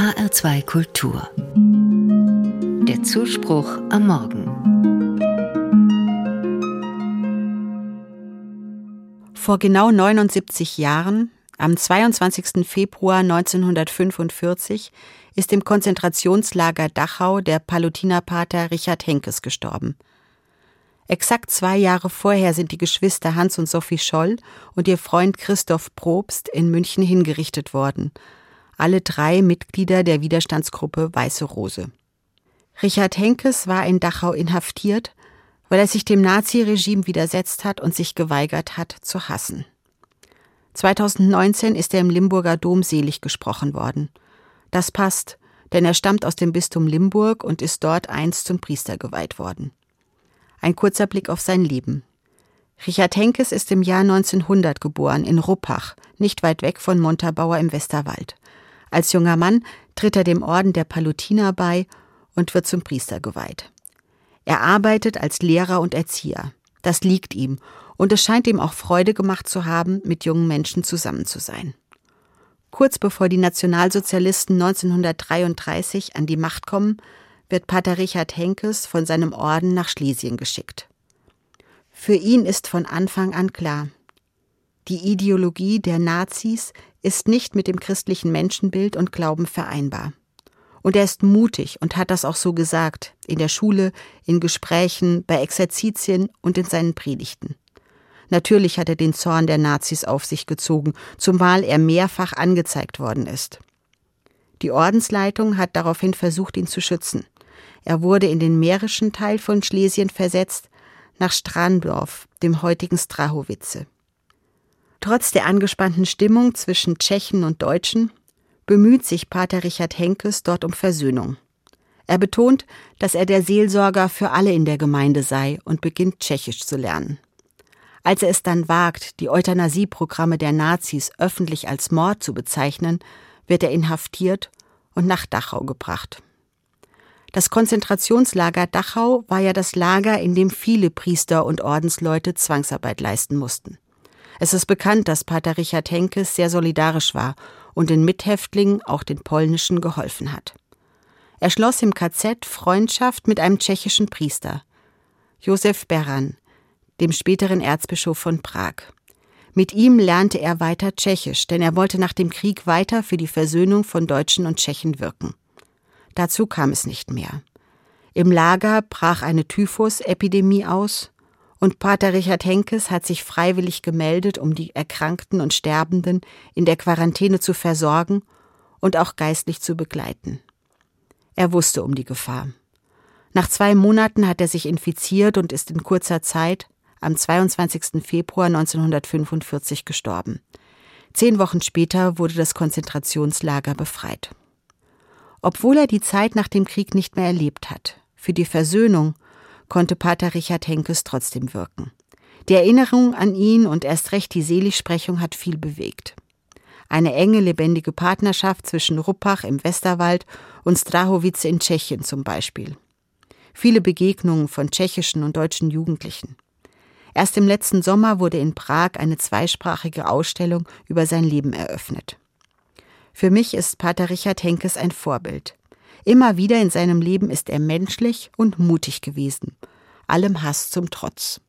HR2 Kultur. Der Zuspruch am Morgen. Vor genau 79 Jahren, am 22. Februar 1945, ist im Konzentrationslager Dachau der Palutinerpater Richard Henkes gestorben. Exakt zwei Jahre vorher sind die Geschwister Hans und Sophie Scholl und ihr Freund Christoph Probst in München hingerichtet worden. Alle drei Mitglieder der Widerstandsgruppe Weiße Rose. Richard Henkes war in Dachau inhaftiert, weil er sich dem Naziregime widersetzt hat und sich geweigert hat zu hassen. 2019 ist er im Limburger Dom selig gesprochen worden. Das passt, denn er stammt aus dem Bistum Limburg und ist dort einst zum Priester geweiht worden. Ein kurzer Blick auf sein Leben. Richard Henkes ist im Jahr 1900 geboren in Ruppach, nicht weit weg von Montabaur im Westerwald. Als junger Mann tritt er dem Orden der Palutiner bei und wird zum Priester geweiht. Er arbeitet als Lehrer und Erzieher. Das liegt ihm und es scheint ihm auch Freude gemacht zu haben, mit jungen Menschen zusammen zu sein. Kurz bevor die Nationalsozialisten 1933 an die Macht kommen, wird Pater Richard Henkes von seinem Orden nach Schlesien geschickt. Für ihn ist von Anfang an klar, die Ideologie der Nazis ist nicht mit dem christlichen Menschenbild und Glauben vereinbar. Und er ist mutig und hat das auch so gesagt, in der Schule, in Gesprächen, bei Exerzitien und in seinen Predigten. Natürlich hat er den Zorn der Nazis auf sich gezogen, zumal er mehrfach angezeigt worden ist. Die Ordensleitung hat daraufhin versucht, ihn zu schützen. Er wurde in den mährischen Teil von Schlesien versetzt, nach Strandorf, dem heutigen Strahowice. Trotz der angespannten Stimmung zwischen Tschechen und Deutschen bemüht sich Pater Richard Henkes dort um Versöhnung. Er betont, dass er der Seelsorger für alle in der Gemeinde sei und beginnt Tschechisch zu lernen. Als er es dann wagt, die Euthanasieprogramme der Nazis öffentlich als Mord zu bezeichnen, wird er inhaftiert und nach Dachau gebracht. Das Konzentrationslager Dachau war ja das Lager, in dem viele Priester und Ordensleute Zwangsarbeit leisten mussten. Es ist bekannt, dass Pater Richard Henkes sehr solidarisch war und den Mithäftlingen, auch den polnischen, geholfen hat. Er schloss im KZ Freundschaft mit einem tschechischen Priester, Josef Beran, dem späteren Erzbischof von Prag. Mit ihm lernte er weiter Tschechisch, denn er wollte nach dem Krieg weiter für die Versöhnung von Deutschen und Tschechen wirken. Dazu kam es nicht mehr. Im Lager brach eine Typhusepidemie aus und Pater Richard Henkes hat sich freiwillig gemeldet, um die Erkrankten und Sterbenden in der Quarantäne zu versorgen und auch geistlich zu begleiten. Er wusste um die Gefahr. Nach zwei Monaten hat er sich infiziert und ist in kurzer Zeit am 22. Februar 1945 gestorben. Zehn Wochen später wurde das Konzentrationslager befreit obwohl er die Zeit nach dem Krieg nicht mehr erlebt hat. Für die Versöhnung konnte Pater Richard Henkes trotzdem wirken. Die Erinnerung an ihn und erst recht die Seligsprechung hat viel bewegt. Eine enge, lebendige Partnerschaft zwischen Ruppach im Westerwald und Strahowice in Tschechien zum Beispiel. Viele Begegnungen von tschechischen und deutschen Jugendlichen. Erst im letzten Sommer wurde in Prag eine zweisprachige Ausstellung über sein Leben eröffnet. Für mich ist Pater Richard Henkes ein Vorbild. Immer wieder in seinem Leben ist er menschlich und mutig gewesen, allem Hass zum Trotz.